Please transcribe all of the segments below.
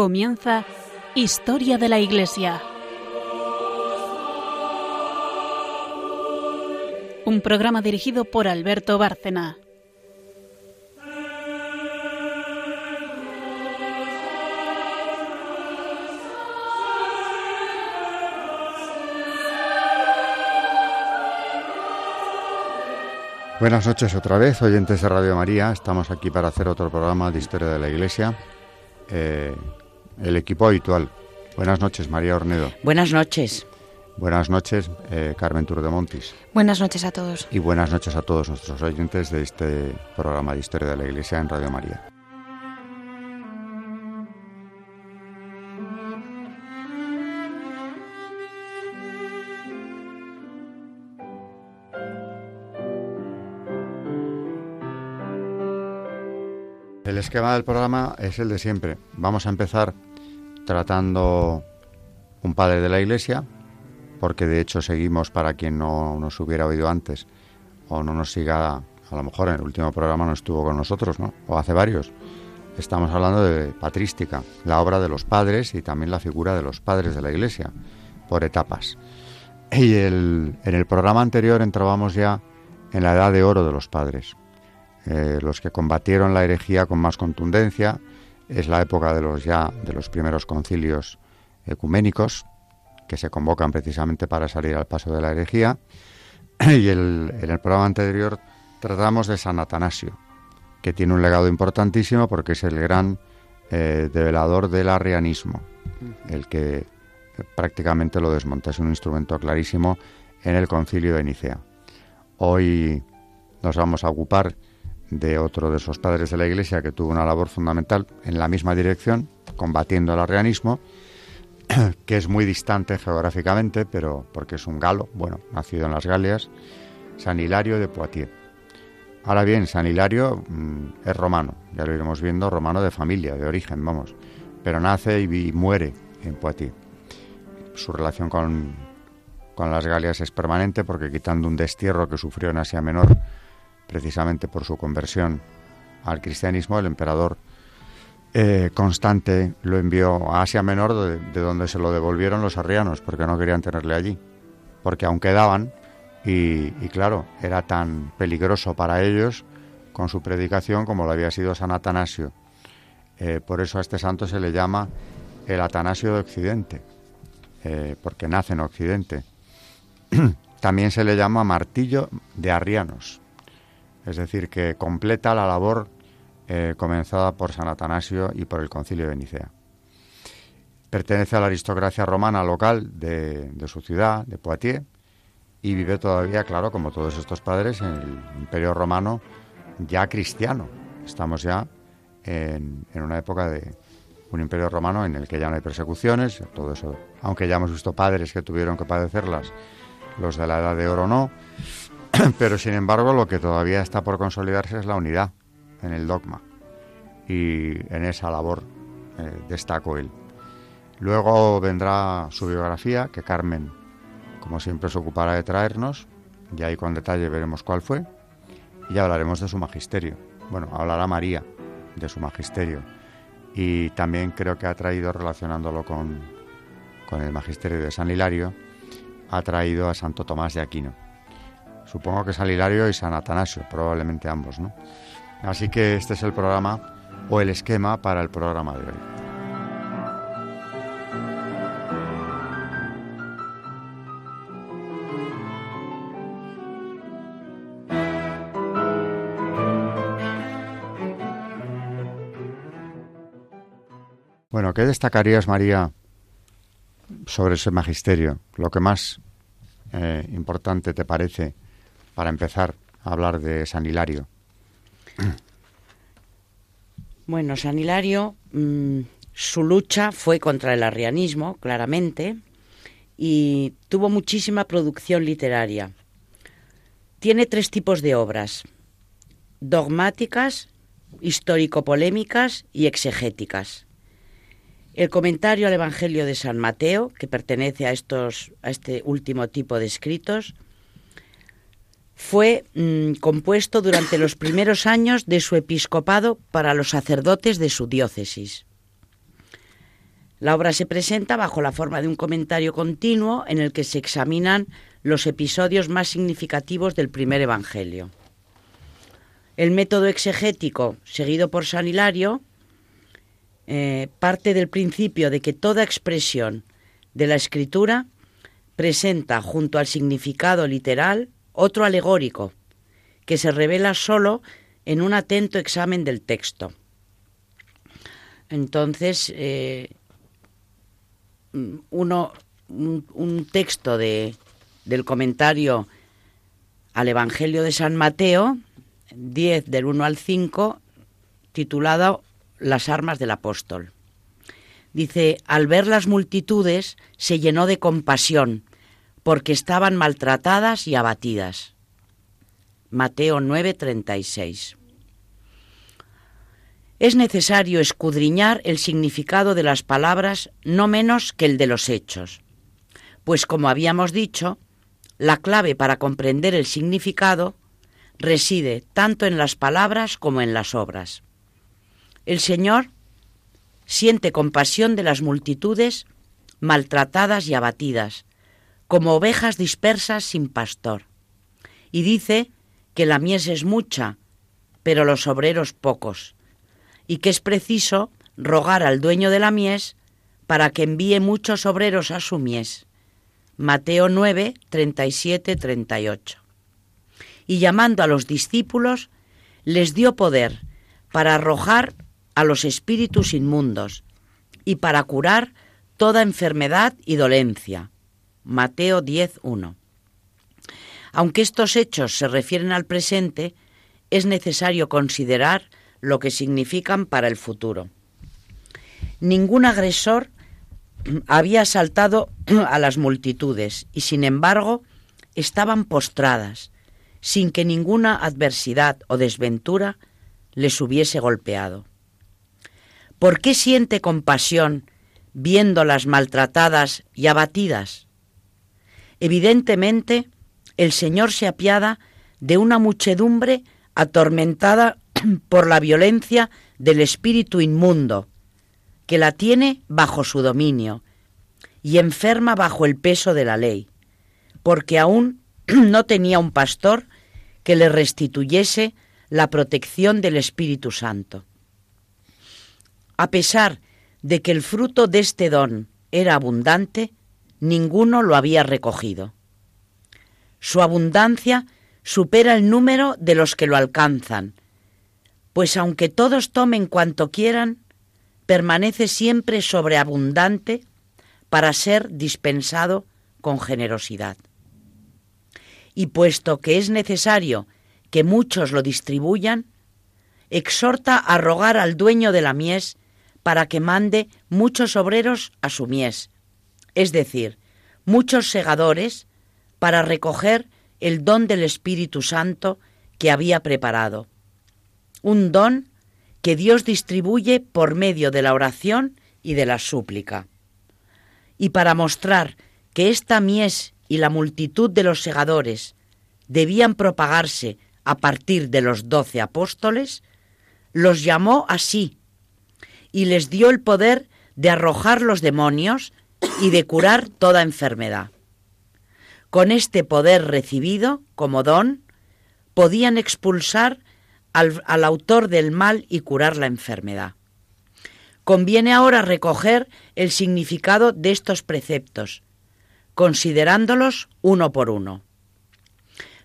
Comienza Historia de la Iglesia. Un programa dirigido por Alberto Bárcena. Buenas noches otra vez, oyentes de Radio María. Estamos aquí para hacer otro programa de Historia de la Iglesia. Eh, el equipo habitual. Buenas noches, María Ornedo. Buenas noches. Buenas noches, eh, Carmen Turdemontis. Buenas noches a todos. Y buenas noches a todos nuestros oyentes de este programa de Historia de la Iglesia en Radio María. El esquema del programa es el de siempre. Vamos a empezar tratando un padre de la Iglesia, porque de hecho seguimos, para quien no nos hubiera oído antes o no nos siga, a lo mejor en el último programa no estuvo con nosotros, ¿no? O hace varios. Estamos hablando de patrística, la obra de los padres y también la figura de los padres de la Iglesia, por etapas. Y el, en el programa anterior entrábamos ya en la edad de oro de los padres. Eh, los que combatieron la herejía con más contundencia, es la época de los ya de los primeros concilios ecuménicos que se convocan precisamente para salir al paso de la herejía. Y el, en el programa anterior tratamos de San Atanasio que tiene un legado importantísimo porque es el gran eh, develador del arrianismo el que prácticamente lo desmonta. Es un instrumento clarísimo en el concilio de Nicea. Hoy nos vamos a ocupar de otro de esos padres de la Iglesia que tuvo una labor fundamental en la misma dirección, combatiendo el arrianismo, que es muy distante geográficamente, pero porque es un galo, bueno, nacido en las Galias, San Hilario de Poitiers. Ahora bien, San Hilario mmm, es romano, ya lo iremos viendo, romano de familia, de origen, vamos, pero nace y, y muere en Poitiers. Su relación con, con las Galias es permanente porque quitando un destierro que sufrió en Asia Menor, precisamente por su conversión al cristianismo, el emperador eh, Constante lo envió a Asia Menor, de, de, donde se lo devolvieron los arrianos, porque no querían tenerle allí, porque aún quedaban, y, y claro, era tan peligroso para ellos con su predicación como lo había sido San Atanasio. Eh, por eso a este santo se le llama el Atanasio de Occidente, eh, porque nace en Occidente. También se le llama martillo de arrianos, es decir, que completa la labor eh, comenzada por San Atanasio y por el Concilio de Nicea. Pertenece a la aristocracia romana local de, su ciudad, de Poitiers, y vive todavía, claro, como todos estos padres, en el Imperio Romano ya cristiano. Estamos ya en, en una época de un Imperio Romano en el que ya no hay persecuciones, todo eso, aunque ya hemos visto padres que tuvieron que padecerlas, los de la Edad de Oro no, pero sin embargo lo que todavía está por consolidarse es la unidad en el dogma. Y en esa labor eh, destaco él. Luego vendrá su biografía que Carmen, como siempre, se ocupará de traernos. Y ahí con detalle veremos cuál fue. Y hablaremos de su magisterio. Bueno, hablará María de su magisterio. Y también creo que ha traído, relacionándolo con, con el magisterio de San Hilario, ha traído a Santo Tomás de Aquino Supongo que San Hilario y San Atanasio, probablemente ambos, ¿no? Así que este es el programa o el esquema para el programa de hoy. Bueno, ¿qué destacarías, María, sobre ese magisterio? Lo que más eh, importante te parece para empezar a hablar de San Hilario? Bueno, San Hilario, mmm, su lucha fue contra el arrianismo, claramente, y tuvo muchísima producción literaria. Tiene tres tipos de obras, dogmáticas, histórico-polémicas y exegéticas. El comentario al Evangelio de San Mateo, que pertenece a, estos, a este último tipo de escritos, fue mmm, compuesto durante los primeros años de su episcopado para los sacerdotes de su diócesis. La obra se presenta bajo la forma de un comentario continuo en el que se examinan los episodios más significativos del primer Evangelio. El método exegético seguido por San Hilario eh, parte del principio de que toda expresión de la escritura presenta junto al significado literal otro alegórico, que se revela solo en un atento examen del texto. Entonces, eh, uno, un, texto de, del comentario al Evangelio de San Mateo, 10 del 1 al 5, titulado Las armas del apóstol. Dice, al ver las multitudes se llenó de compasión, porque estaban maltratadas y abatidas. Mateo 9:36. Es necesario escudriñar el significado de las palabras no menos que el de los hechos, pues como habíamos dicho, la clave para comprender el significado reside tanto en las palabras como en las obras. El Señor siente compasión de las multitudes maltratadas y abatidas, como ovejas dispersas sin pastor, y dice que la mies es mucha, pero los obreros pocos, y que es preciso rogar al dueño de la mies para que envíe muchos obreros a su mies. Mateo 9, 37, 38. Y llamando a los discípulos, les dio poder para arrojar a los espíritus inmundos y para curar toda enfermedad y dolencia. Mateo 10.1. Aunque estos hechos se refieren al presente, es necesario considerar lo que significan para el futuro. Ningún agresor había asaltado a las multitudes y sin embargo estaban postradas, sin que ninguna adversidad o desventura les hubiese golpeado. ¿Por qué siente compasión viéndolas maltratadas y abatidas? Evidentemente, el Señor se apiada de una muchedumbre atormentada por la violencia del espíritu inmundo, que la tiene bajo su dominio y enferma bajo el peso de la ley, porque aún no tenía un pastor que le restituyese la protección del Espíritu Santo. A pesar de que el fruto de este don era abundante, ninguno lo había recogido. Su abundancia supera el número de los que lo alcanzan, pues aunque todos tomen cuanto quieran, permanece siempre sobreabundante para ser dispensado con generosidad. Y puesto que es necesario que muchos lo distribuyan, exhorta a rogar al dueño de la mies para que mande muchos obreros a su mies, es decir, muchos segadores para recoger el don del Espíritu Santo que había preparado. Un don que Dios distribuye por medio de la oración y de la súplica. Y para mostrar que esta mies y la multitud de los segadores debían propagarse a partir de los doce apóstoles, los llamó así y les dio el poder de arrojar los demonios y de curar toda enfermedad. Con este poder recibido como don, podían expulsar al, autor del mal y curar la enfermedad. Conviene ahora recoger el significado de estos preceptos, considerándolos uno por uno.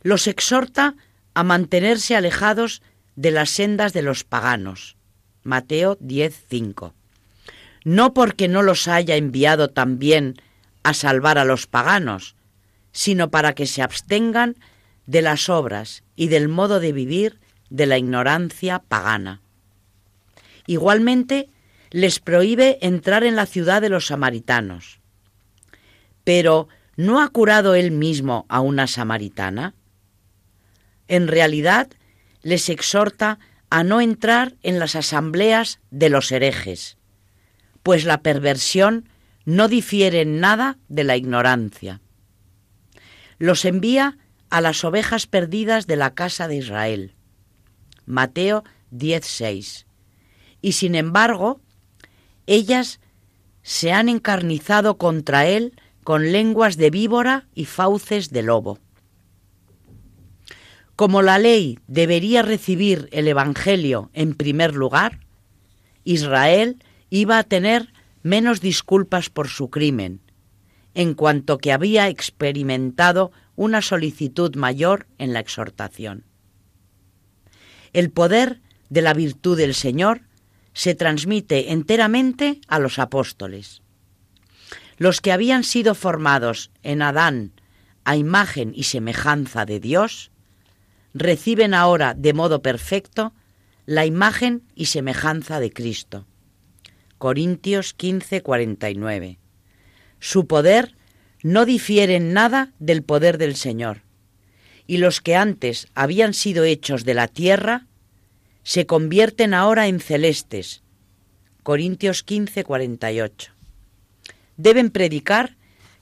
Los exhorta a mantenerse alejados de las sendas de los paganos. Mateo 10:5. No porque no los haya enviado también a salvar a los paganos, sino para que se abstengan de las obras y del modo de vivir de la ignorancia pagana. Igualmente, les prohíbe entrar en la ciudad de los samaritanos. Pero, ¿no ha curado él mismo a una samaritana? En realidad, les exhorta a no entrar en las asambleas de los herejes, pues la perversión no difiere en nada de la ignorancia. Los envía a las ovejas perdidas de la casa de Israel. Mateo 10:6. Y sin embargo, ellas se han encarnizado contra él con lenguas de víbora y fauces de lobo. Como la ley debería recibir el Evangelio en primer lugar, Israel iba a tener menos disculpas por su crimen, en cuanto que había experimentado una solicitud mayor en la exhortación. El poder de la virtud del Señor se transmite enteramente a los apóstoles. Los que habían sido formados en Adán a imagen y semejanza de Dios, reciben ahora de modo perfecto la imagen y semejanza de Cristo. Corintios 15, 49. Su poder no difiere en nada del poder del Señor, y los que antes habían sido hechos de la tierra se convierten ahora en celestes. Corintios 15, 48. Deben predicar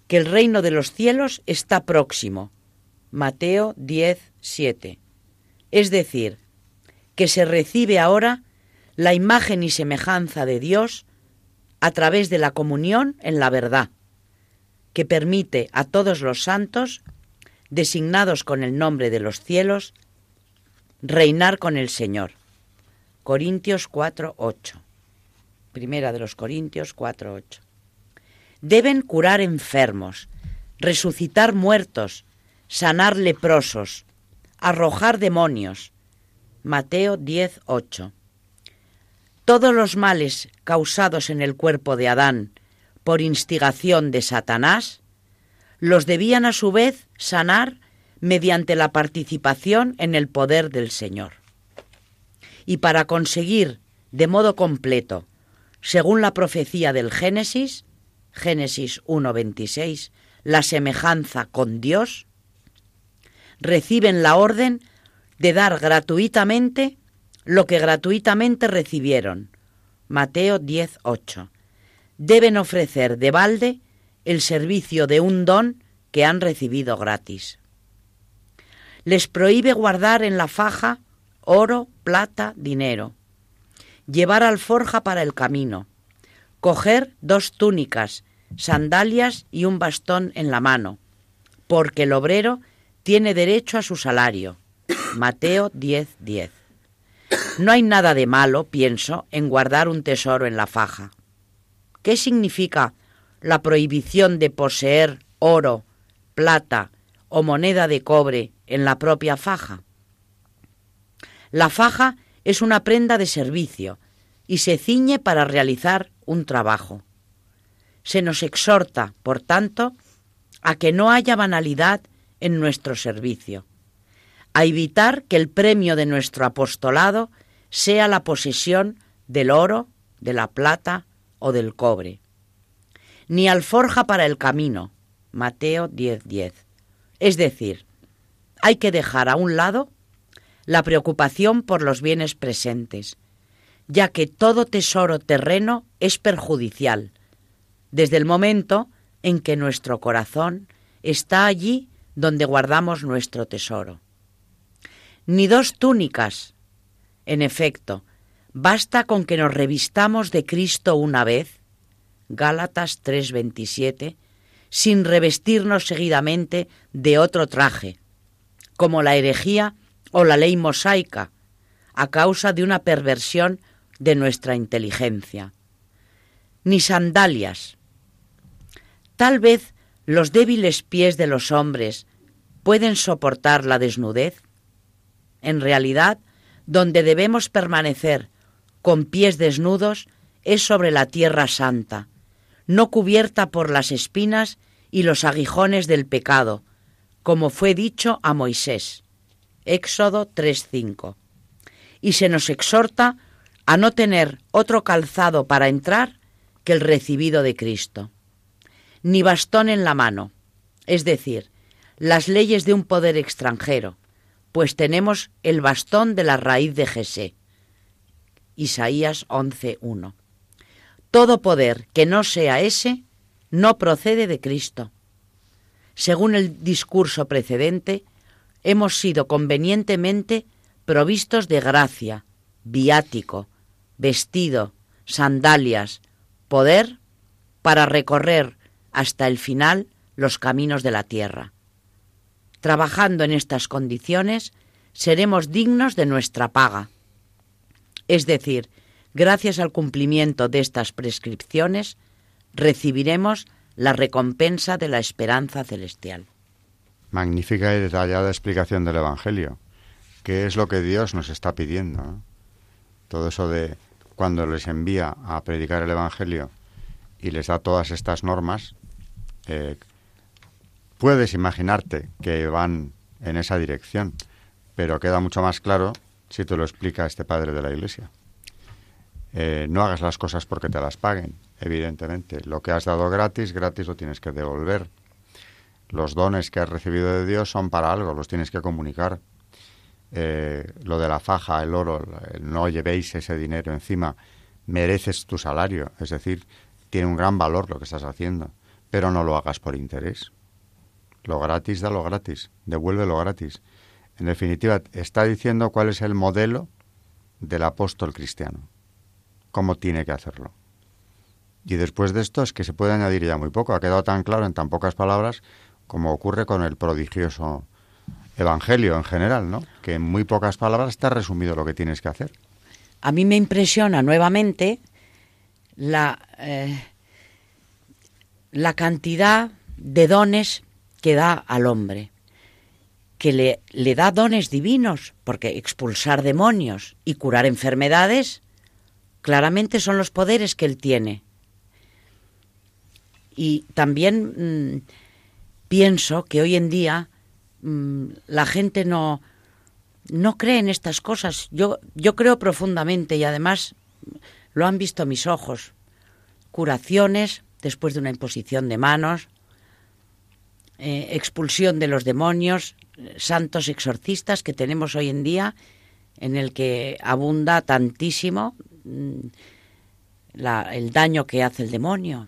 que el reino de los cielos está próximo. Mateo 10, 7. Es decir, que se recibe ahora la imagen y semejanza de Dios a través de la comunión en la verdad, que permite a todos los santos, designados con el nombre de los cielos, reinar con el Señor. Corintios 4, 8. Primera de los Corintios 4, 8. Deben curar enfermos, resucitar muertos, sanar leprosos, arrojar demonios. Mateo 10, 8. Todos los males causados en el cuerpo de Adán por instigación de Satanás, los debían a su vez sanar mediante la participación en el poder del Señor. Y para conseguir de modo completo, según la profecía del Génesis, Génesis 1.26, la semejanza con Dios, reciben la orden de dar gratuitamente lo que gratuitamente recibieron. Mateo 10.8. Deben ofrecer de balde el servicio de un don que han recibido gratis. Les prohíbe guardar en la faja oro, plata, dinero. Llevar alforja para el camino. Coger dos túnicas, sandalias y un bastón en la mano, porque el obrero tiene derecho a su salario. Mateo 10:10. 10. No hay nada de malo, pienso, en guardar un tesoro en la faja. ¿Qué significa la prohibición de poseer oro, plata o moneda de cobre en la propia faja? La faja es una prenda de servicio y se ciñe para realizar un trabajo. Se nos exhorta, por tanto, a que no haya banalidad en nuestro servicio, a evitar que el premio de nuestro apostolado sea la posesión del oro, de la plata o del cobre. Ni alforja para el camino, Mateo 10:10. 10. Es decir, hay que dejar a un lado la preocupación por los bienes presentes, ya que todo tesoro terreno es perjudicial, desde el momento en que nuestro corazón está allí donde guardamos nuestro tesoro. Ni dos túnicas. En efecto, basta con que nos revistamos de Cristo una vez, Gálatas 3:27, sin revestirnos seguidamente de otro traje, como la herejía o la ley mosaica, a causa de una perversión de nuestra inteligencia. Ni sandalias. Tal vez los débiles pies de los hombres pueden soportar la desnudez. En realidad, donde debemos permanecer con pies desnudos es sobre la tierra santa, no cubierta por las espinas y los aguijones del pecado, como fue dicho a Moisés. Éxodo 3.5. Y se nos exhorta a no tener otro calzado para entrar que el recibido de Cristo, ni bastón en la mano, es decir, las leyes de un poder extranjero, pues tenemos el bastón de la raíz de Jesé. Isaías 11.1. Todo poder que no sea ese no procede de Cristo. Según el discurso precedente, hemos sido convenientemente provistos de gracia, viático, vestido, sandalias, poder para recorrer hasta el final los caminos de la tierra. Trabajando en estas condiciones, seremos dignos de nuestra paga. Es decir, gracias al cumplimiento de estas prescripciones, recibiremos la recompensa de la esperanza celestial. Magnífica y detallada explicación del Evangelio. ¿Qué es lo que Dios nos está pidiendo? Todo eso de cuando les envía a predicar el Evangelio y les da todas estas normas, eh, puedes imaginarte que van en esa dirección, pero queda mucho más claro si te lo explica este padre de la Iglesia. Eh, no hagas las cosas porque te las paguen, evidentemente. Lo que has dado gratis, gratis lo tienes que devolver. Los dones que has recibido de Dios son para algo, los tienes que comunicar. Eh, lo de la faja, el oro, no llevéis ese dinero encima, mereces tu salario, es decir, tiene un gran valor lo que estás haciendo, pero no lo hagas por interés. Lo gratis da lo gratis, devuelve lo gratis. En definitiva, está diciendo cuál es el modelo del apóstol cristiano, cómo tiene que hacerlo. Y después de esto es que se puede añadir ya muy poco, ha quedado tan claro en tan pocas palabras como ocurre con el prodigioso Evangelio en general, ¿no? Que en muy pocas palabras está resumido lo que tienes que hacer. A mí me impresiona nuevamente la, eh, la cantidad de dones que da al hombre, que le, le da dones divinos, porque expulsar demonios y curar enfermedades claramente son los poderes que él tiene. Y también mm, pienso que hoy en día Mm, la gente no, no cree en estas cosas. Yo, yo creo profundamente y además lo han visto mis ojos. Curaciones después de una imposición de manos, eh, expulsión de los demonios, santos exorcistas que tenemos hoy en día, en el que abunda tantísimo mm, el daño que hace el demonio,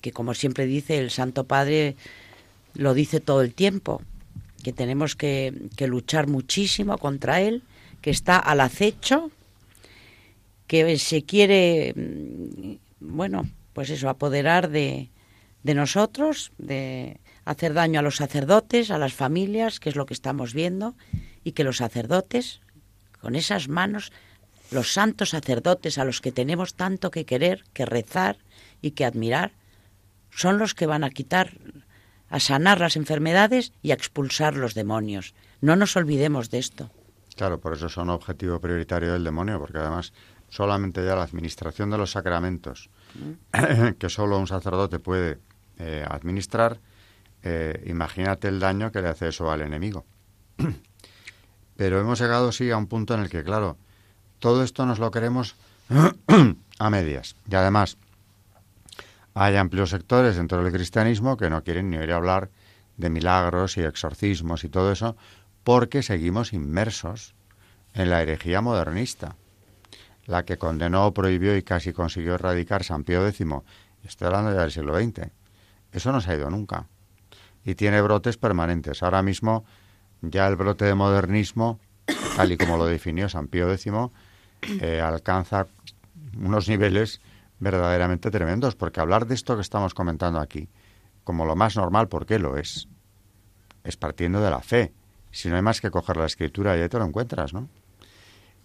que como siempre dice el Santo Padre, lo dice todo el tiempo que tenemos que, luchar muchísimo contra él, que está al acecho, que se quiere, mm, bueno, pues eso, apoderar de, de nosotros, de hacer daño a los sacerdotes, a las familias, que es lo que estamos viendo, y que los sacerdotes, con esas manos, los santos sacerdotes a los que tenemos tanto que querer, que rezar y que admirar, son los que van a quitar a sanar las enfermedades y a expulsar los demonios. No nos olvidemos de esto. Claro, por eso son objetivo prioritario del demonio, porque además solamente ya la administración de los sacramentos, mm. que solo un sacerdote puede eh, administrar, eh, imagínate el daño que le hace eso al enemigo. Pero hemos llegado, sí, a un punto en el que, claro, todo esto nos lo queremos a medias. Y además, hay amplios sectores dentro del cristianismo que no quieren ni oír hablar de milagros y exorcismos y todo eso porque seguimos inmersos en la herejía modernista, la que condenó, prohibió y casi consiguió erradicar San Pío X. Estoy hablando ya del siglo XX. Eso no se ha ido nunca. Y tiene brotes permanentes. Ahora mismo ya el brote de modernismo, tal y como lo definió San Pío X, eh, alcanza unos niveles verdaderamente tremendos, porque hablar de esto que estamos comentando aquí, como lo más normal, ¿por qué lo es? Es partiendo de la fe. Si no hay más que coger la escritura y ahí te lo encuentras, ¿no?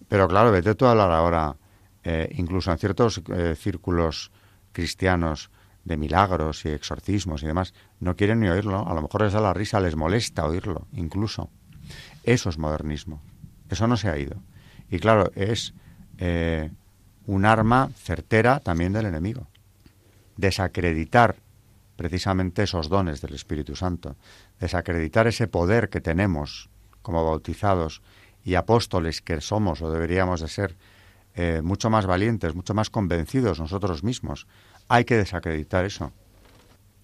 Pero claro, vete tú a hablar ahora, eh, incluso en ciertos eh, círculos cristianos, de milagros y exorcismos y demás, no quieren ni oírlo. A lo mejor les da la risa, les molesta oírlo, incluso. Eso es modernismo. Eso no se ha ido. Y claro, es eh, un arma certera también del enemigo. Desacreditar precisamente esos dones del Espíritu Santo, desacreditar ese poder que tenemos como bautizados y apóstoles que somos o deberíamos de ser eh, mucho más valientes, mucho más convencidos nosotros mismos. Hay que desacreditar eso.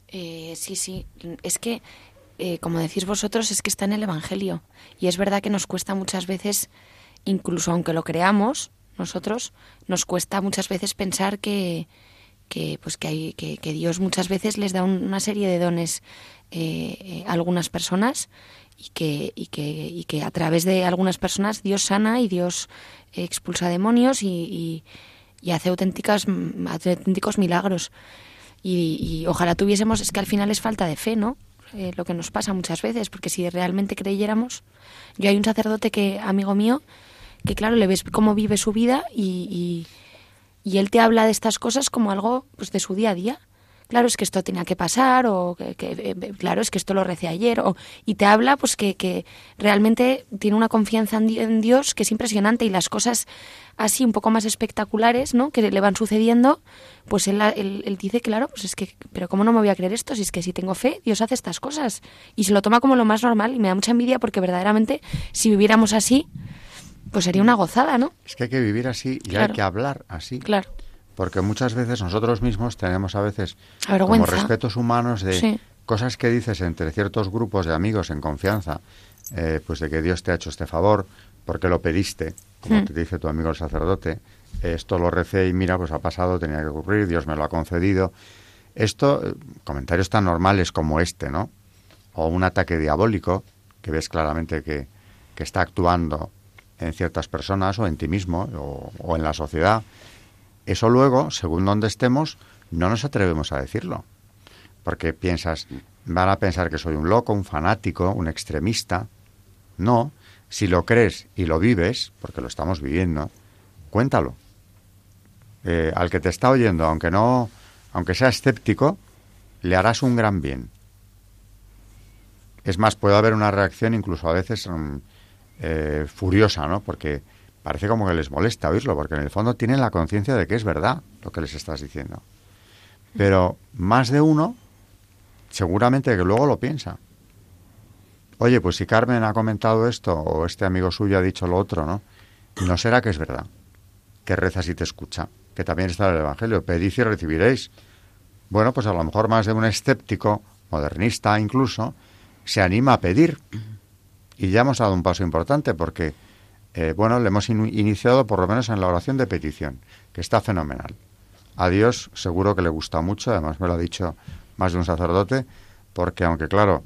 Eh, sí, sí. Es que, eh, como decís vosotros, es que está en el Evangelio. Y es verdad que nos cuesta muchas veces, incluso aunque lo creamos, nosotros nos cuesta muchas veces pensar que, que pues que, hay, que, Dios muchas veces les da una serie de dones eh, a algunas personas y que, y, que, y que a través de algunas personas Dios sana y Dios expulsa demonios y, y, hace auténticas, auténticos milagros. Y, ojalá tuviésemos, es que al final es falta de fe, ¿no? Eh, lo que nos pasa muchas veces, porque si realmente creyéramos, yo hay un sacerdote que, amigo mío, que claro, le ves cómo vive su vida y, y, él te habla de estas cosas como algo pues, de su día a día claro, es que esto tenía que pasar, o que, eh, claro, es que esto lo recé ayer, o, y te habla pues que, que realmente tiene una confianza en, Dios que es impresionante y las cosas así un poco más espectaculares, ¿no? Que le van sucediendo, pues él, él, dice, claro, pues es que, pero ¿cómo no me voy a creer esto? Si es que si tengo fe, Dios hace estas cosas. Y se lo toma como lo más normal y me da mucha envidia porque verdaderamente si viviéramos así, pues sería una gozada, ¿no? Es que hay que vivir así y hay que hablar así. Claro porque muchas veces nosotros mismos tenemos a veces como respetos humanos de cosas que dices entre ciertos grupos de amigos en confianza, eh, pues de que Dios te ha hecho este favor, porque lo pediste, como hmm. te dice tu amigo el sacerdote, esto lo recé y mira, pues ha pasado, tenía que ocurrir, Dios me lo ha concedido. Esto, eh, comentarios tan normales como este, ¿no? O un ataque diabólico, que ves claramente que, que está actuando en ciertas personas o en ti mismo o, o en la sociedad, eso luego, según donde estemos, no nos atrevemos a decirlo. Porque piensas, van a pensar que soy un loco, un fanático, un extremista. No, si lo crees y lo vives, porque lo estamos viviendo, cuéntalo. Eh, al que te está oyendo, aunque no, aunque sea escéptico, le harás un gran bien. Es más, puede haber una reacción incluso a veces mm, eh, furiosa, ¿no? Porque parece como que les molesta oírlo, porque en el fondo tienen la conciencia de que es verdad lo que les estás diciendo. Pero más de uno, seguramente que luego lo piensa. Oye, pues si Carmen ha comentado esto, o este amigo suyo ha dicho lo otro, ¿no? No será que es verdad, que reza si te escucha, que también está en el Evangelio, pedid y recibiréis. Bueno, pues a lo mejor más de un escéptico, modernista incluso, se anima a pedir. Y ya hemos dado un paso importante, porque eh, bueno, le hemos iniciado por lo menos en la oración de petición, que está fenomenal. A Dios seguro que le gusta mucho, además me lo ha dicho más de un sacerdote, porque aunque claro,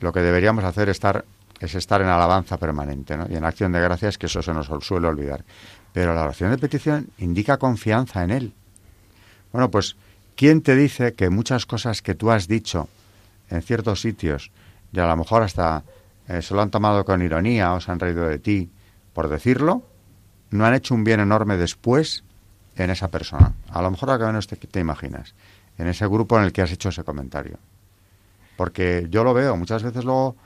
lo que deberíamos hacer estar, es estar en alabanza permanente ¿no? y en acción de gracias, que eso se nos suele olvidar. Pero la oración de petición indica confianza en Él. Bueno, pues, ¿quién te dice que muchas cosas que tú has dicho en ciertos sitios, y a lo mejor hasta eh, se lo han tomado con ironía o se han reído de ti, por decirlo, no han hecho un bien enorme después en esa persona. A lo mejor acá menos te, te imaginas, en ese grupo en el que has hecho ese comentario. Porque yo lo veo, muchas veces luego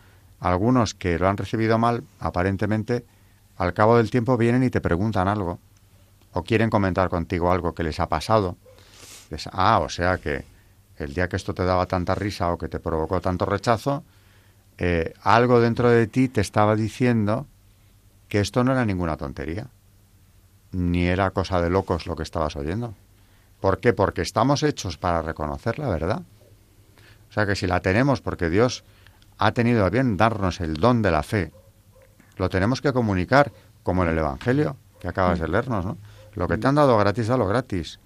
algunos que lo han recibido mal, aparentemente, al cabo del tiempo vienen y te preguntan algo, o quieren comentar contigo algo que les ha pasado. ah, o sea que el día que esto te daba tanta risa o que te provocó tanto rechazo, eh, algo dentro de ti te estaba diciendo que esto no era ninguna tontería, ni era cosa de locos lo que estabas oyendo. ¿Por qué? Porque estamos hechos para reconocer la verdad. O sea que si la tenemos porque Dios ha tenido a bien darnos el don de la fe, lo tenemos que comunicar, como en el Evangelio que acabas de leernos, ¿no? Lo que te han dado gratis, dalo gratis.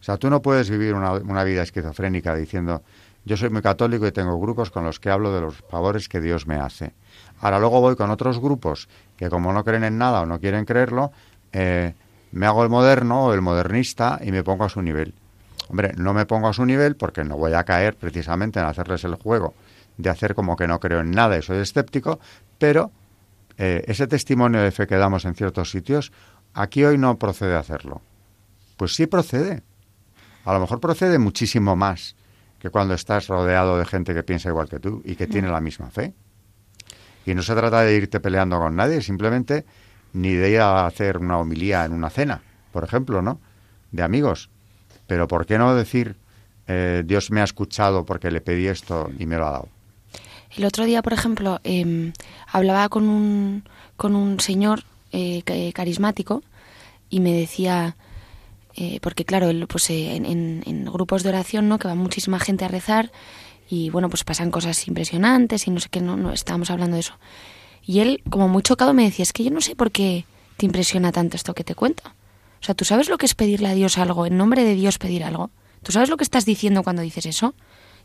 O sea, tú no puedes vivir una, una vida esquizofrénica diciendo, yo soy muy católico y tengo grupos con los que hablo de los favores que Dios me hace. Ahora luego voy con otros grupos que como no creen en nada o no quieren creerlo, eh, me hago el moderno o el modernista y me pongo a su nivel. Hombre, no me pongo a su nivel porque no voy a caer precisamente en hacerles el juego de hacer como que no creo en nada y soy escéptico, pero eh, ese testimonio de fe que damos en ciertos sitios, aquí hoy no procede a hacerlo. Pues sí procede. A lo mejor procede muchísimo más que cuando estás rodeado de gente que piensa igual que tú y que tiene la misma fe. Y no se trata de irte peleando con nadie, simplemente ni de ir a hacer una homilía en una cena, por ejemplo, ¿no? De amigos. Pero ¿por qué no decir, eh, Dios me ha escuchado porque le pedí esto y me lo ha dado? El otro día, por ejemplo, em, hablaba con un, con un señor eh, carismático y me decía, eh, porque claro, pues, en, en, grupos de oración, ¿no? Que va muchísima gente a rezar y bueno, pues pasan cosas impresionantes y no sé qué, no, no estábamos hablando de eso. Y él, como muy chocado, me decía, es que yo no sé por qué te impresiona tanto esto que te cuento. O sea, ¿tú sabes lo que es pedirle a Dios algo, en nombre de Dios pedir algo? ¿Tú sabes lo que estás diciendo cuando dices eso?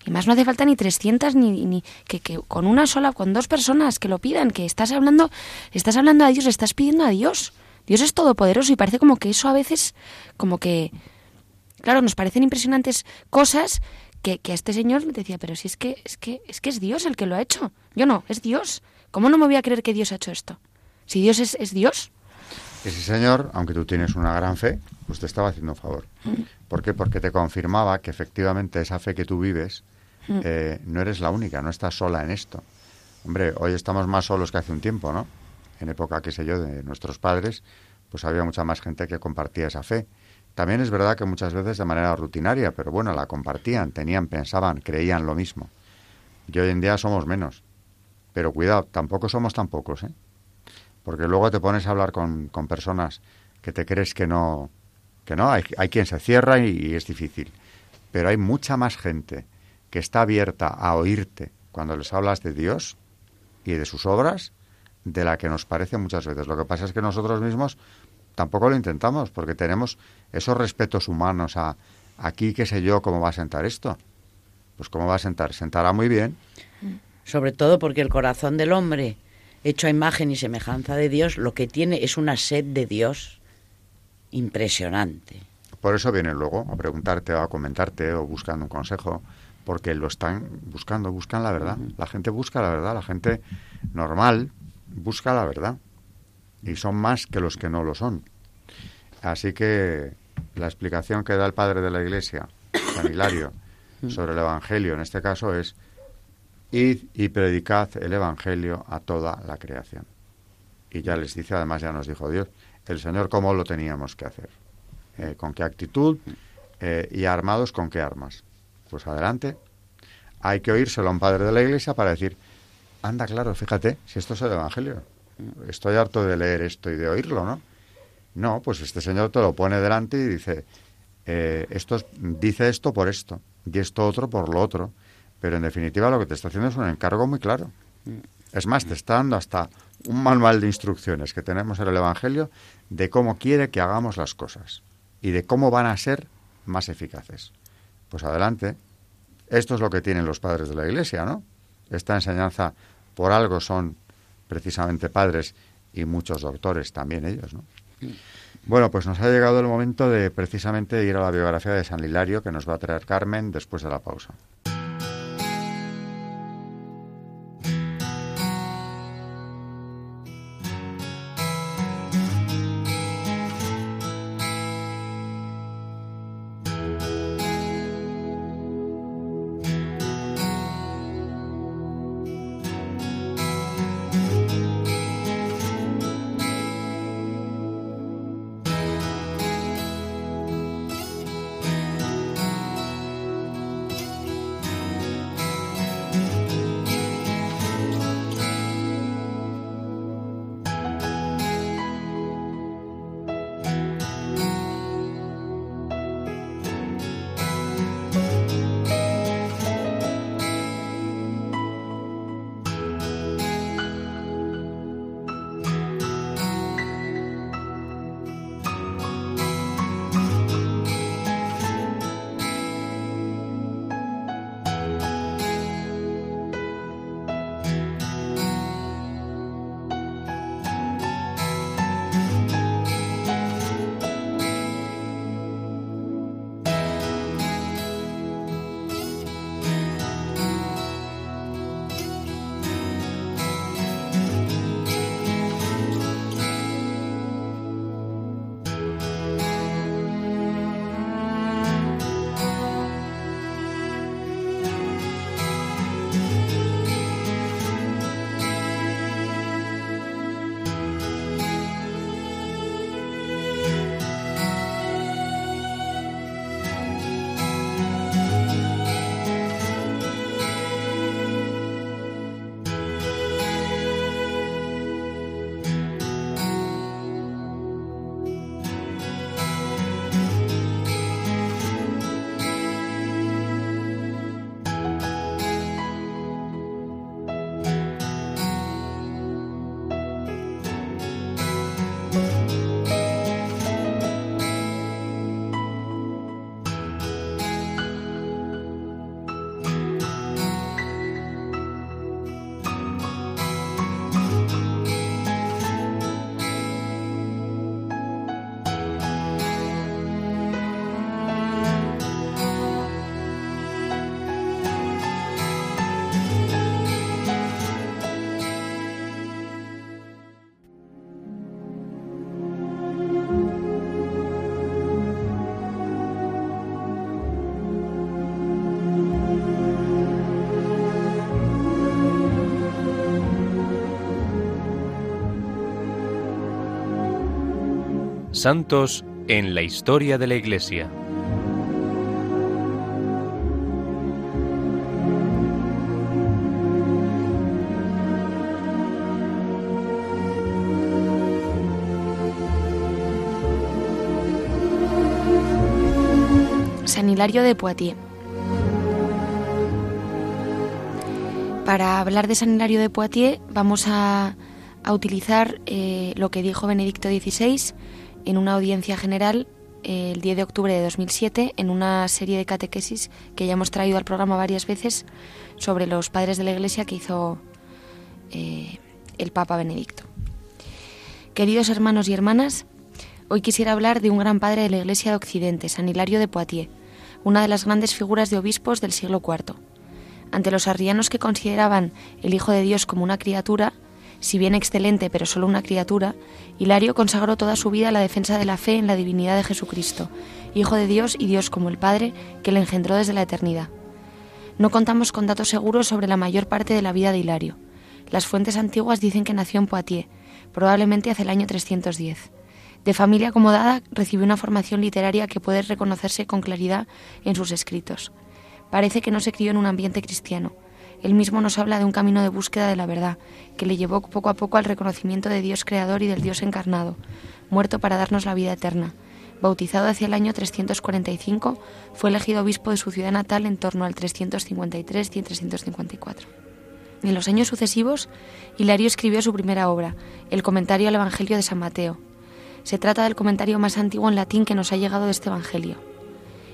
Y más no hace falta ni 300 ni, ni que, que, con una sola, con dos personas que lo pidan, que estás hablando, estás hablando a Dios, estás pidiendo a Dios. Dios es todopoderoso y parece como que eso a veces como que Claro, nos parecen impresionantes cosas que, que a este señor le decía, pero si es que, es que, es que es Dios el que lo ha hecho. Yo no, es Dios. ¿Cómo no me voy a creer que Dios ha hecho esto? Si Dios es, es Dios. Ese señor, aunque tú tienes una gran fe, pues te estaba haciendo un favor. ¿Por qué? Porque te confirmaba que efectivamente esa fe que tú vives eh, no eres la única, no estás sola en esto. Hombre, hoy estamos más solos que hace un tiempo, ¿no? En época, qué sé yo, de nuestros padres, pues había mucha más gente que compartía esa fe. También es verdad que muchas veces de manera rutinaria, pero bueno, la compartían, tenían, pensaban, creían lo mismo. Y hoy en día somos menos. Pero cuidado, tampoco somos tan pocos, ¿eh? Porque luego te pones a hablar con, con personas que te crees que no, que no, hay, hay quien se cierra y, y es difícil. Pero hay mucha más gente que está abierta a oírte cuando les hablas de Dios y de sus obras de la que nos parece muchas veces. Lo que pasa es que nosotros mismos tampoco lo intentamos porque tenemos esos respetos humanos a aquí, qué sé yo, cómo va a sentar esto. Pues cómo va a sentar, sentará muy bien. Sobre todo porque el corazón del hombre, hecho a imagen y semejanza de Dios, lo que tiene es una sed de Dios impresionante. Por eso vienen luego a preguntarte o a comentarte o buscando un consejo, porque lo están buscando, buscan la verdad. La gente busca la verdad, la gente normal busca la verdad. Y son más que los que no lo son. Así que la explicación que da el padre de la iglesia, San Hilario, sobre el Evangelio en este caso es id y predicad el Evangelio a toda la creación. Y ya les dice, además ya nos dijo Dios, el Señor cómo lo teníamos que hacer, eh, con qué actitud eh, y armados con qué armas. Pues adelante, hay que oírselo a un padre de la iglesia para decir, anda claro, fíjate, si esto es el Evangelio, estoy harto de leer esto y de oírlo, ¿no? No, pues este señor te lo pone delante y dice, eh, esto es- dice esto por esto y esto otro por lo otro. Pero en definitiva lo que te está haciendo es un encargo muy claro. Es más, te está dando hasta un manual de instrucciones que tenemos en el Evangelio de cómo quiere que hagamos las cosas y de cómo van a ser más eficaces. Pues adelante. Esto es lo que tienen los padres de la Iglesia, ¿no? Esta enseñanza por algo son precisamente padres y muchos doctores también ellos, ¿no? Bueno, pues nos ha llegado el momento de precisamente ir a la biografía de San Hilario que nos va a traer Carmen después de la pausa. Santos en la historia de la Iglesia. San Hilario de Poitiers. Para hablar de San Hilario de Poitiers vamos a, utilizar eh, lo que dijo Benedicto XVI en una audiencia general eh, el 10 de octubre de 2007 en una serie de catequesis que ya hemos traído al programa varias veces sobre los padres de la Iglesia que hizo eh, el Papa Benedicto. Queridos hermanos y hermanas, hoy quisiera hablar de un gran padre de la Iglesia de Occidente, San Hilario de Poitiers, una de las grandes figuras de obispos del siglo IV. Ante los arrianos que consideraban el Hijo de Dios como una criatura, si bien excelente pero solo una criatura, Hilario consagró toda su vida a la defensa de la fe en la divinidad de Jesucristo, Hijo de Dios y Dios como el Padre, que le engendró desde la eternidad. No contamos con datos seguros sobre la mayor parte de la vida de Hilario. Las fuentes antiguas dicen que nació en Poitiers, probablemente hacia el año 310. De familia acomodada, recibió una formación literaria que puede reconocerse con claridad en sus escritos. Parece que no se crió en un ambiente cristiano. Él mismo nos habla de un camino de búsqueda de la verdad, que le llevó poco a poco al reconocimiento de Dios creador y del Dios encarnado, muerto para darnos la vida eterna. Bautizado hacia el año 345, fue elegido obispo de su ciudad natal en torno al 353 y 354. En los años sucesivos, Hilario escribió su primera obra, el Comentario al Evangelio de San Mateo, se trata del comentario más antiguo en latín que nos ha llegado de este Evangelio.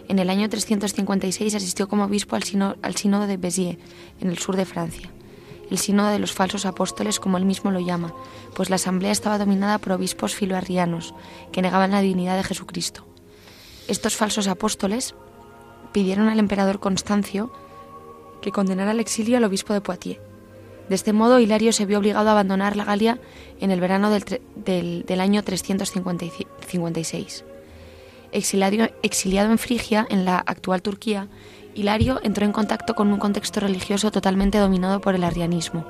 En el año 356 asistió como obispo al, sínodo de Béziers, en el sur de Francia. El sínodo de los falsos apóstoles, como él mismo lo llama, pues la asamblea estaba dominada por obispos filoarrianos, que negaban la divinidad de Jesucristo. Estos falsos apóstoles pidieron al emperador Constancio que condenara al exilio al obispo de Poitiers. De este modo, Hilario se vio obligado a abandonar la Galia en el verano del, año 356. Exiliado, en Frigia, en la actual Turquía, Hilario entró en contacto con un contexto religioso totalmente dominado por el arrianismo.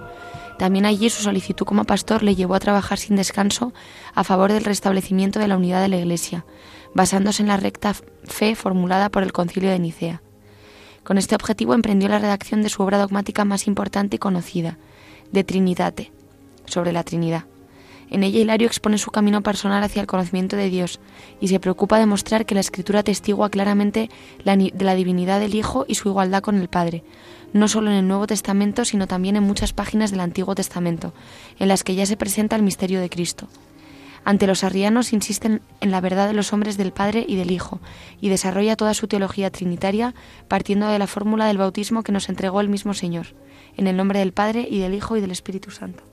También allí su solicitud como pastor le llevó a trabajar sin descanso a favor del restablecimiento de la unidad de la Iglesia, basándose en la recta fe formulada por el concilio de Nicea. Con este objetivo emprendió la redacción de su obra dogmática más importante y conocida, de Trinitate, sobre la Trinidad. En ella Hilario expone su camino personal hacia el conocimiento de Dios y se preocupa de mostrar que la Escritura testigua claramente de la divinidad del Hijo y su igualdad con el Padre, no solo en el Nuevo Testamento, sino también en muchas páginas del Antiguo Testamento, en las que ya se presenta el misterio de Cristo. Ante los arrianos insisten en la verdad de los hombres del Padre y del Hijo, y desarrolla toda su teología trinitaria partiendo de la fórmula del bautismo que nos entregó el mismo Señor en el nombre del Padre y del Hijo y del Espíritu Santo.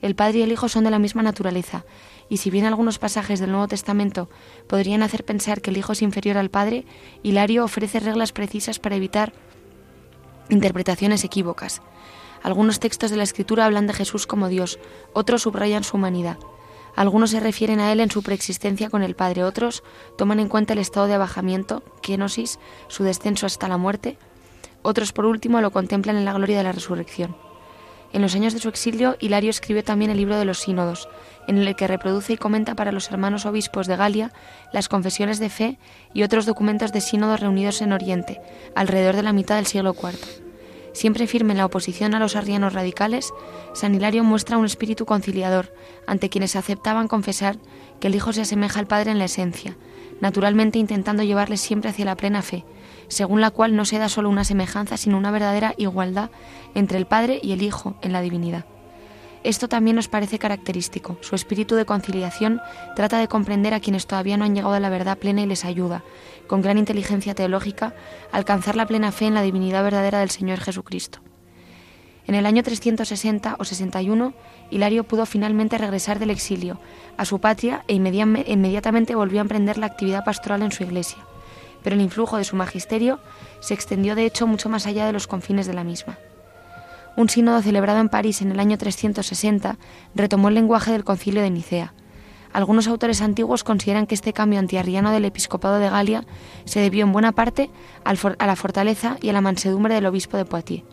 El Padre y el Hijo son de la misma naturaleza, y si bien algunos pasajes del Nuevo Testamento podrían hacer pensar que el Hijo es inferior al Padre, Hilario ofrece reglas precisas para evitar interpretaciones equívocas. Algunos textos de la Escritura hablan de Jesús como Dios, otros subrayan su humanidad. Algunos se refieren a él en su preexistencia con el Padre, otros toman en cuenta el estado de abajamiento, kenosis, su descenso hasta la muerte, otros, por último, lo contemplan en la gloria de la resurrección. En los años de su exilio, Hilario escribió también el libro de los sínodos, en el que reproduce y comenta para los hermanos obispos de Galia las confesiones de fe y otros documentos de sínodos reunidos en Oriente, alrededor de la mitad del siglo IV. Siempre firme en la oposición a los arrianos radicales, San Hilario muestra un espíritu conciliador ante quienes aceptaban confesar que el Hijo se asemeja al Padre en la esencia, naturalmente intentando llevarles siempre hacia la plena fe, según la cual no se da solo una semejanza, sino una verdadera igualdad entre el Padre y el Hijo en la divinidad. Esto también nos parece característico. Su espíritu de conciliación trata de comprender a quienes todavía no han llegado a la verdad plena y les ayuda, con gran inteligencia teológica, a alcanzar la plena fe en la divinidad verdadera del Señor Jesucristo. En el año 360 o 61, Hilario pudo finalmente regresar del exilio a su patria e inmediatamente volvió a emprender la actividad pastoral en su iglesia pero el influjo de su magisterio se extendió de hecho mucho más allá de los confines de la misma. Un sínodo celebrado en París en el año 360 retomó el lenguaje del concilio de Nicea. Algunos autores antiguos consideran que este cambio antiarriano del episcopado de Galia se debió en buena parte a la fortaleza y a la mansedumbre del obispo de Poitiers.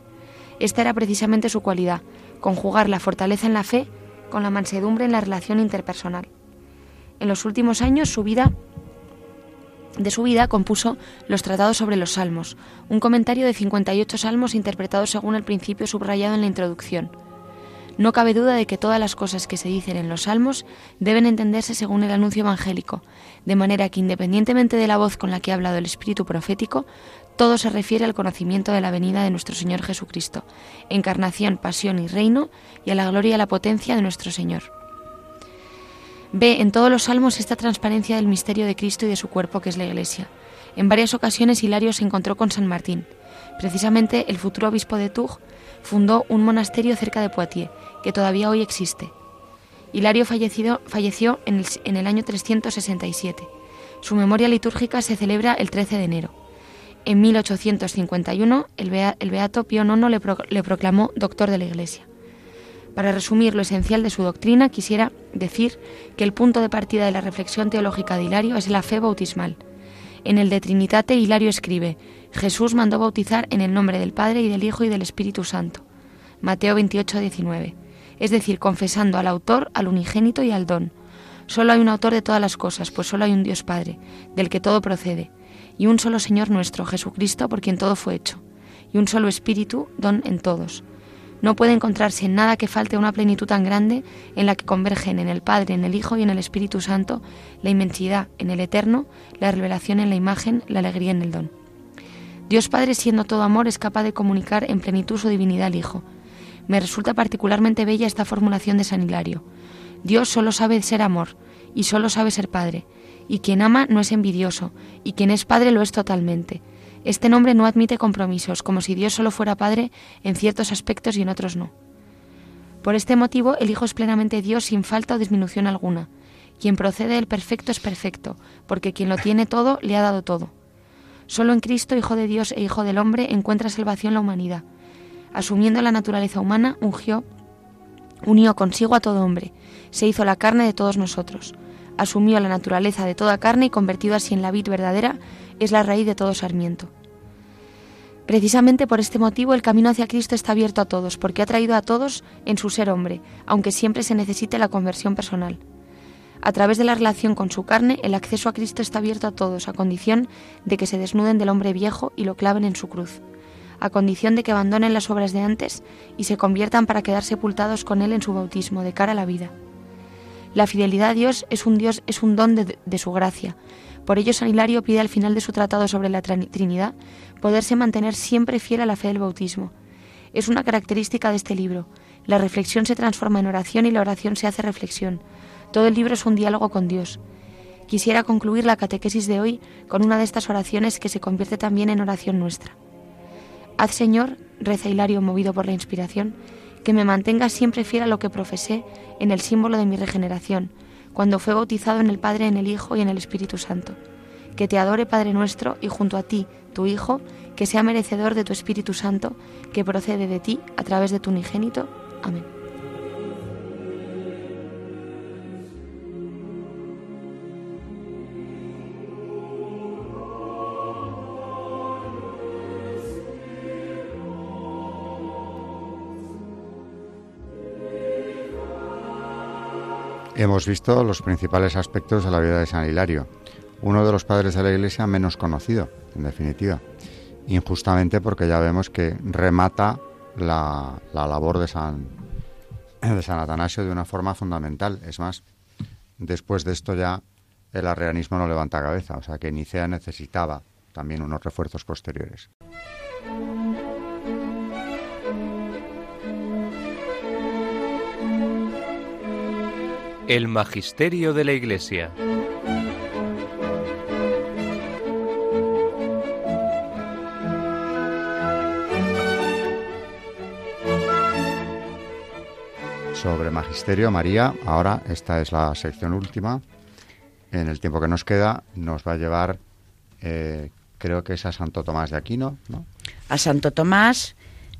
Esta era precisamente su cualidad, conjugar la fortaleza en la fe con la mansedumbre en la relación interpersonal. En los últimos años su vida de su vida compuso los tratados sobre los salmos, un comentario de 58 salmos interpretados según el principio subrayado en la introducción. No cabe duda de que todas las cosas que se dicen en los salmos deben entenderse según el anuncio evangélico, de manera que independientemente de la voz con la que ha hablado el espíritu profético, todo se refiere al conocimiento de la venida de nuestro Señor Jesucristo, encarnación, pasión y reino, y a la gloria y la potencia de nuestro Señor. Ve en todos los salmos esta transparencia del misterio de Cristo y de su cuerpo que es la Iglesia. En varias ocasiones Hilario se encontró con San Martín. Precisamente el futuro obispo de Tours fundó un monasterio cerca de Poitiers, que todavía hoy existe. Hilario falleció en el, año 367. Su memoria litúrgica se celebra el 13 de enero. En 1851, el, beato Pío IX le proclamó doctor de la Iglesia. Para resumir lo esencial de su doctrina, quisiera decir que el punto de partida de la reflexión teológica de Hilario es la fe bautismal. En el de Trinitate, Hilario escribe, Jesús mandó bautizar en el nombre del Padre y del Hijo y del Espíritu Santo. Mateo 28, 19. Es decir, confesando al autor, al unigénito y al don. Solo hay un autor de todas las cosas, pues solo hay un Dios Padre, del que todo procede, y un solo Señor nuestro, Jesucristo, por quien todo fue hecho, y un solo Espíritu, don en todos no puede encontrarse en nada que falte una plenitud tan grande en la que convergen en el Padre, en el Hijo y en el Espíritu Santo la inmensidad en el Eterno, la revelación en la imagen, la alegría en el don. Dios Padre, siendo todo amor, es capaz de comunicar en plenitud su divinidad al Hijo. Me resulta particularmente bella esta formulación de San Hilario. Dios solo sabe ser amor y solo sabe ser Padre, y quien ama no es envidioso, y quien es Padre lo es totalmente este nombre no admite compromisos, como si Dios solo fuera Padre en ciertos aspectos y en otros no. Por este motivo, el Hijo es plenamente Dios sin falta o disminución alguna. Quien procede del perfecto es perfecto, porque quien lo tiene todo le ha dado todo. Solo en Cristo, Hijo de Dios e Hijo del hombre, encuentra salvación la humanidad. Asumiendo la naturaleza humana, ungió, unió consigo a todo hombre, se hizo la carne de todos nosotros. Asumió la naturaleza de toda carne y convertido así en la vid verdadera, es la raíz de todo sarmiento. Precisamente por este motivo el camino hacia Cristo está abierto a todos, porque ha traído a todos en su ser hombre, aunque siempre se necesite la conversión personal. A través de la relación con su carne, el acceso a Cristo está abierto a todos, a condición de que se desnuden del hombre viejo y lo claven en su cruz, a condición de que abandonen las obras de antes y se conviertan para quedar sepultados con Él en su bautismo, de cara a la vida. La fidelidad a Dios es un Dios, es un don de, de su gracia, por ello, San Hilario pide al final de su tratado sobre la Trinidad poderse mantener siempre fiel a la fe del bautismo. Es una característica de este libro. La reflexión se transforma en oración y la oración se hace reflexión. Todo el libro es un diálogo con Dios. Quisiera concluir la catequesis de hoy con una de estas oraciones que se convierte también en oración nuestra. Haz, Señor, reza Hilario movido por la inspiración, que me mantenga siempre fiel a lo que profesé en el símbolo de mi regeneración, cuando fue bautizado en el Padre, en el Hijo y en el Espíritu Santo. Que te adore, Padre nuestro, y junto a ti, tu Hijo, que sea merecedor de tu Espíritu Santo, que procede de ti a través de tu unigénito. Amén. Hemos visto los principales aspectos de la vida de San Hilario, uno de los padres de la Iglesia menos conocido, en definitiva, injustamente porque ya vemos que remata la, labor de San, de San Atanasio de una forma fundamental. Es más, después de esto ya el arrianismo no levanta cabeza, o sea que Nicea necesitaba también unos refuerzos posteriores. El Magisterio de la Iglesia. Sobre Magisterio, María, ahora esta es la sección última. En el tiempo que nos queda nos va a llevar, eh, creo que es a Santo Tomás de Aquino, ¿no? A Santo Tomás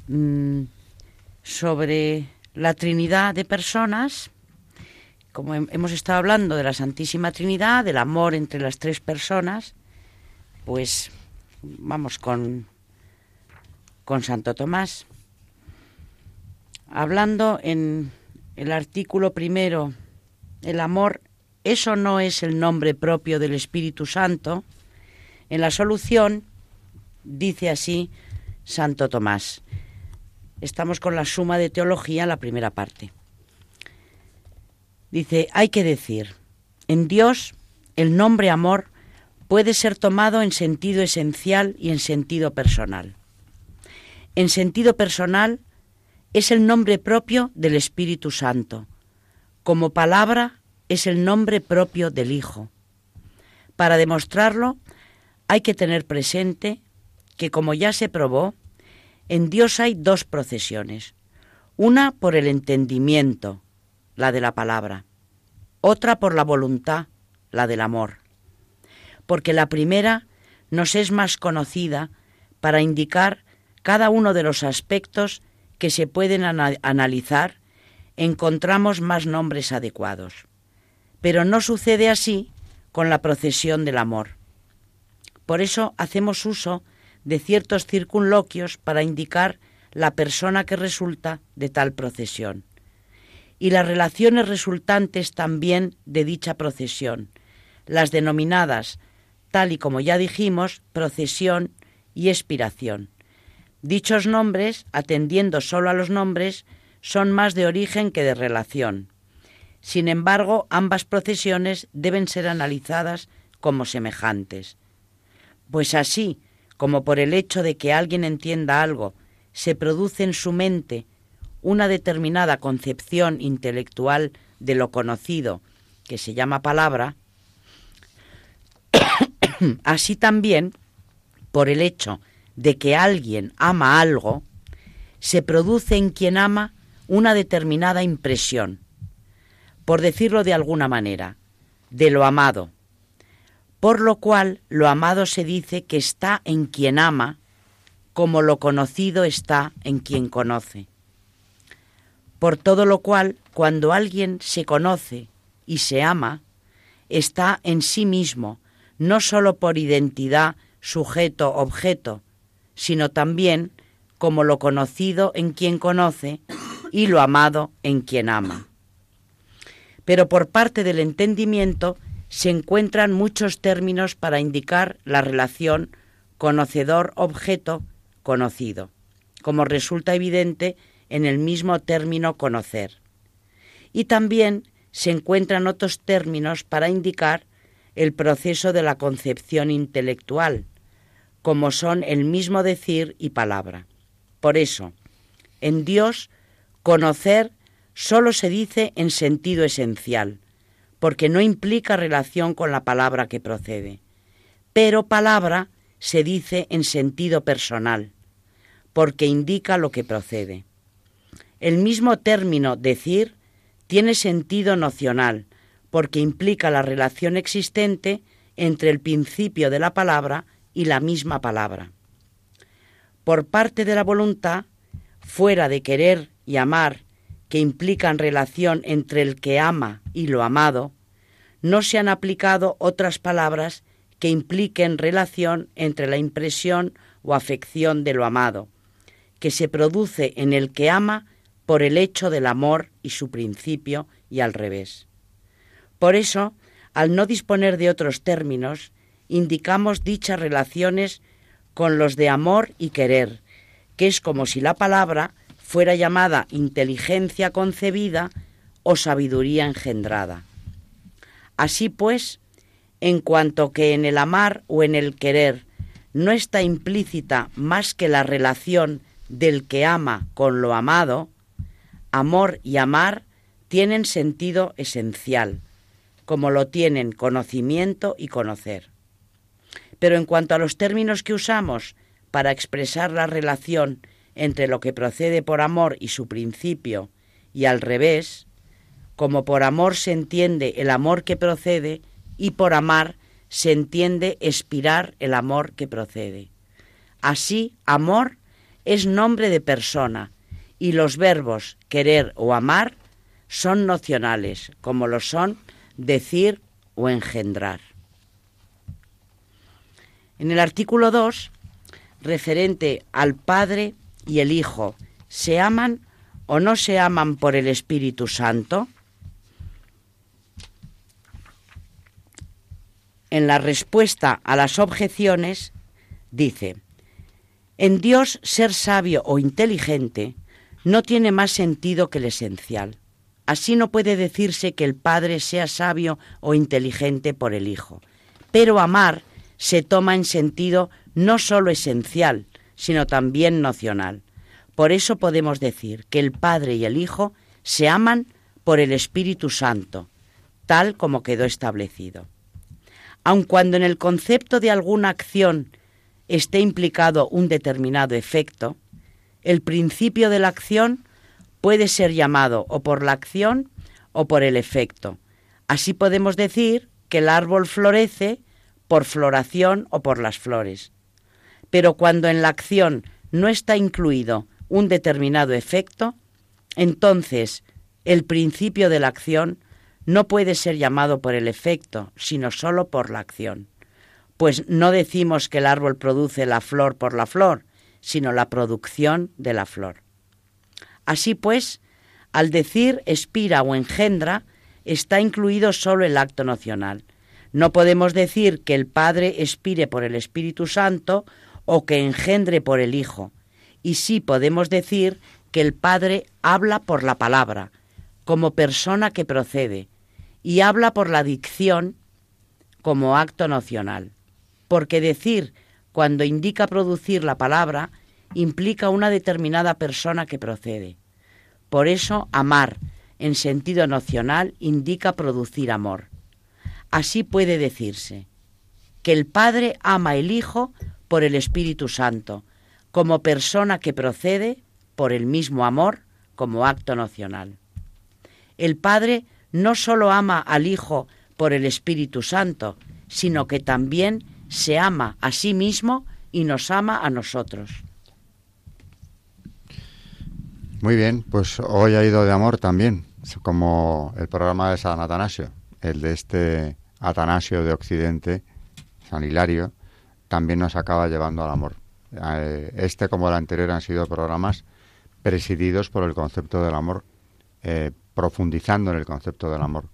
mm, sobre la Trinidad de personas como hemos estado hablando de la Santísima Trinidad, del amor entre las tres personas, pues vamos con, con Santo Tomás. Hablando en el artículo primero, el amor ¿eso no es el nombre propio del Espíritu Santo? En la solución dice así Santo Tomás. Estamos con la suma de teología, la primera parte. Dice, hay que decir, en Dios el nombre amor puede ser tomado en sentido esencial y en sentido personal. En sentido personal es el nombre propio del Espíritu Santo. Como palabra es el nombre propio del Hijo. Para demostrarlo hay que tener presente que, como ya se probó, en Dios hay dos procesiones. Una por el entendimiento, la de la palabra. Otra por la voluntad, la del amor. Porque la primera nos es más conocida para indicar cada uno de los aspectos que se pueden analizar, encontramos más nombres adecuados. Pero no sucede así con la procesión del amor. Por eso hacemos uso de ciertos circunloquios para indicar la persona que resulta de tal procesión y las relaciones resultantes también de dicha procesión, las denominadas, tal y como ya dijimos, procesión y expiración. Dichos nombres, atendiendo solo a los nombres, son más de origen que de relación. Sin embargo, ambas procesiones deben ser analizadas como semejantes. Pues así, como por el hecho de que alguien entienda algo, se produce en su mente una determinada concepción intelectual de lo conocido, que se llama palabra, así también, por el hecho de que alguien ama algo, se produce en quien ama una determinada impresión, por decirlo de alguna manera, de lo amado, por lo cual lo amado se dice que está en quien ama, como lo conocido está en quien conoce. Por todo lo cual, cuando alguien se conoce y se ama, está en sí mismo, no sólo por identidad sujeto-objeto, sino también como lo conocido en quien conoce y lo amado en quien ama. Pero por parte del entendimiento se encuentran muchos términos para indicar la relación conocedor-objeto conocido, como resulta evidente en el mismo término conocer. Y también se encuentran otros términos para indicar el proceso de la concepción intelectual, como son el mismo decir y palabra. Por eso, en Dios, conocer solo se dice en sentido esencial, porque no implica relación con la palabra que procede. Pero palabra se dice en sentido personal, porque indica lo que procede. El mismo término decir tiene sentido nocional, porque implica la relación existente entre el principio de la palabra y la misma palabra. Por parte de la voluntad, fuera de querer y amar, que implican relación entre el que ama y lo amado, no se han aplicado otras palabras que impliquen relación entre la impresión o afección de lo amado, que se produce en el que ama por el hecho del amor y su principio y al revés. Por eso, al no disponer de otros términos, indicamos dichas relaciones con los de amor y querer, que es como si la palabra fuera llamada inteligencia concebida o sabiduría engendrada. Así pues, en cuanto que en el amar o en el querer no está implícita más que la relación del que ama con lo amado, amor y amar tienen sentido esencial, como lo tienen conocimiento y conocer. Pero en cuanto a los términos que usamos para expresar la relación entre lo que procede por amor y su principio, y al revés, como por amor se entiende el amor que procede y por amar se entiende expirar el amor que procede. Así, amor es nombre de persona y los verbos querer o amar son nocionales, como lo son decir o engendrar. En el artículo 2, referente al Padre y el Hijo, ¿se aman o no se aman por el Espíritu Santo? en la respuesta a las objeciones, dice, en Dios ser sabio o inteligente no tiene más sentido que el esencial. Así no puede decirse que el Padre sea sabio o inteligente por el Hijo. Pero amar se toma en sentido no sólo esencial, sino también nocional. Por eso podemos decir que el Padre y el Hijo se aman por el Espíritu Santo, tal como quedó establecido. Aun cuando en el concepto de alguna acción esté implicado un determinado efecto, el principio de la acción puede ser llamado o por la acción o por el efecto. Así podemos decir que el árbol florece por floración o por las flores. Pero cuando en la acción no está incluido un determinado efecto, entonces el principio de la acción no puede ser llamado por el efecto, sino sólo por la acción. Pues no decimos que el árbol produce la flor por la flor, sino la producción de la flor. Así pues, al decir expira o engendra, está incluido solo el acto nocional. No podemos decir que el Padre expire por el Espíritu Santo o que engendre por el Hijo. Y sí podemos decir que el Padre habla por la palabra, como persona que procede, y habla por la dicción como acto nocional. Porque decir cuando indica producir la palabra, implica una determinada persona que procede. Por eso, amar, en sentido nocional, indica producir amor. Así puede decirse que el Padre ama el Hijo por el Espíritu Santo, como persona que procede por el mismo amor como acto nocional. El Padre no sólo ama al Hijo por el Espíritu Santo, sino que también se ama a sí mismo y nos ama a nosotros. Muy bien, pues hoy ha ido de amor también, como el programa de San Atanasio, el de este Atanasio de Occidente, San Hilario, también nos acaba llevando al amor. Eh, este, como el anterior, han sido programas presididos por el concepto del amor, eh, profundizando en el concepto del amor,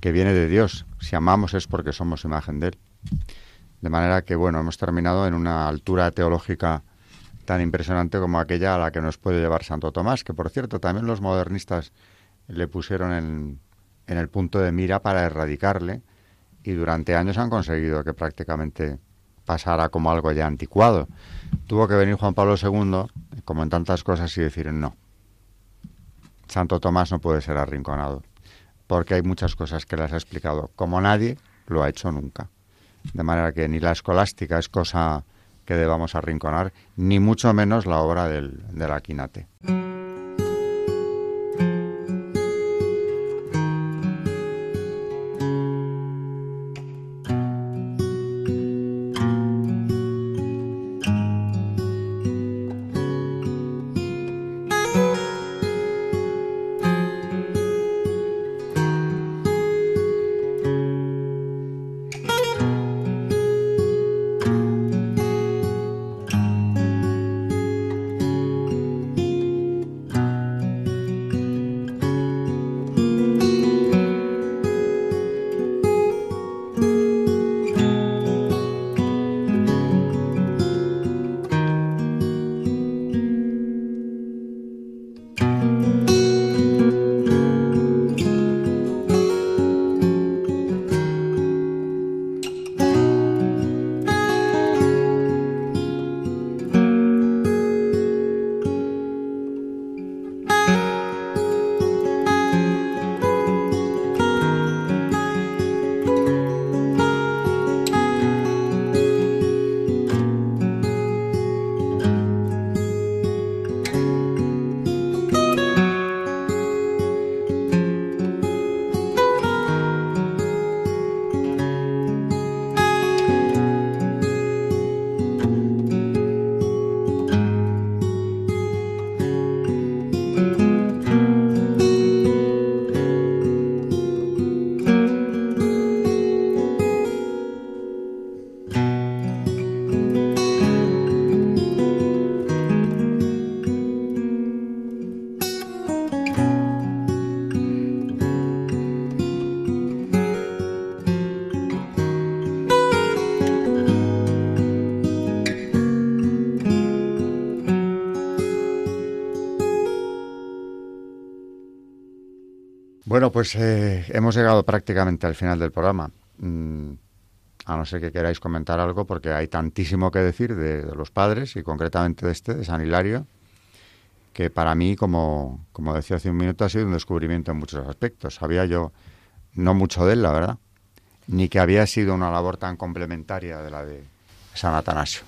que viene de Dios. Si amamos es porque somos imagen de Él. De manera que, bueno, hemos terminado en una altura teológica tan impresionante como aquella a la que nos puede llevar Santo Tomás, que por cierto también los modernistas le pusieron en, en el punto de mira para erradicarle y durante años han conseguido que prácticamente pasara como algo ya anticuado. Tuvo que venir Juan Pablo II, como en tantas cosas, y decir no. Santo Tomás no puede ser arrinconado, porque hay muchas cosas que las ha explicado, como nadie lo ha hecho nunca. De manera que ni la escolástica es cosa que debamos arrinconar, ni mucho menos la obra del, del Aquinate. Bueno, pues eh, hemos llegado prácticamente al final del programa. Mm, a no ser que queráis comentar algo, porque hay tantísimo que decir de, de, los padres y concretamente de este, de San Hilario, que para mí, como, como decía hace un minuto, ha sido un descubrimiento en muchos aspectos. Sabía yo no mucho de él, la verdad, ni que había sido una labor tan complementaria de la de San Atanasio.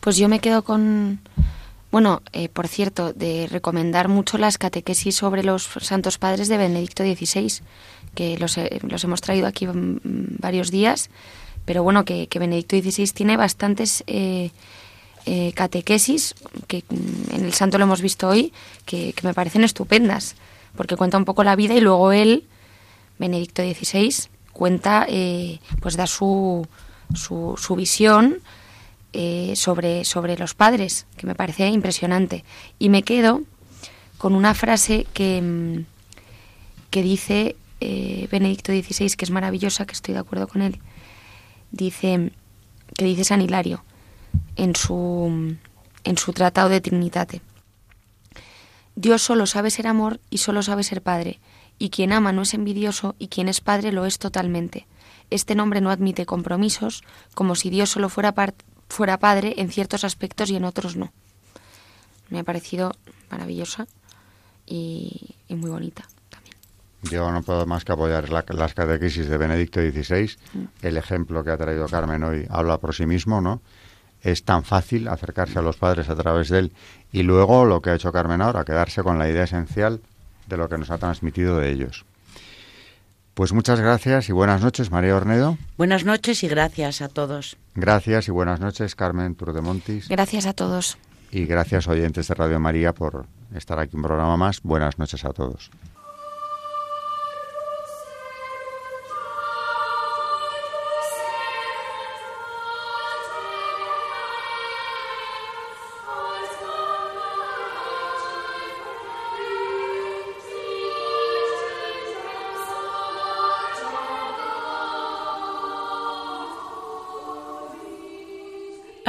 Pues yo me quedo con, bueno, eh, por cierto, de recomendar mucho las catequesis sobre los santos padres de Benedicto XVI, que los, los hemos traído aquí varios días, pero bueno, que, Benedicto XVI tiene bastantes eh, eh, catequesis, que en el santo lo hemos visto hoy, que, que, me parecen estupendas, porque cuenta un poco la vida y luego él, Benedicto XVI, cuenta, eh, pues da su, su visión eh, sobre, sobre los padres, que me parece impresionante. Y me quedo con una frase que, que dice eh, Benedicto XVI, que es maravillosa, que estoy de acuerdo con él. Dice, que dice San Hilario en su, en su tratado de Trinitate. Dios solo sabe ser amor y solo sabe ser padre, y quien ama no es envidioso y quien es padre lo es totalmente. Este nombre no admite compromisos, como si Dios solo fuera, fuera padre en ciertos aspectos y en otros no. Me ha parecido maravillosa y, y muy bonita. También. Yo no puedo más que apoyar la, las catequesis de Benedicto XVI. Mm. El ejemplo que ha traído Carmen hoy habla por sí mismo, ¿no? Es tan fácil acercarse a los padres a través de él. Y luego lo que ha hecho Carmen ahora, quedarse con la idea esencial de lo que nos ha transmitido de ellos. Pues muchas gracias y buenas noches, María Ornedo. Buenas noches y gracias a todos. Gracias y buenas noches, Carmen Turdemontis. Gracias a todos. Y gracias, oyentes de Radio María, por estar aquí un programa más. Buenas noches a todos.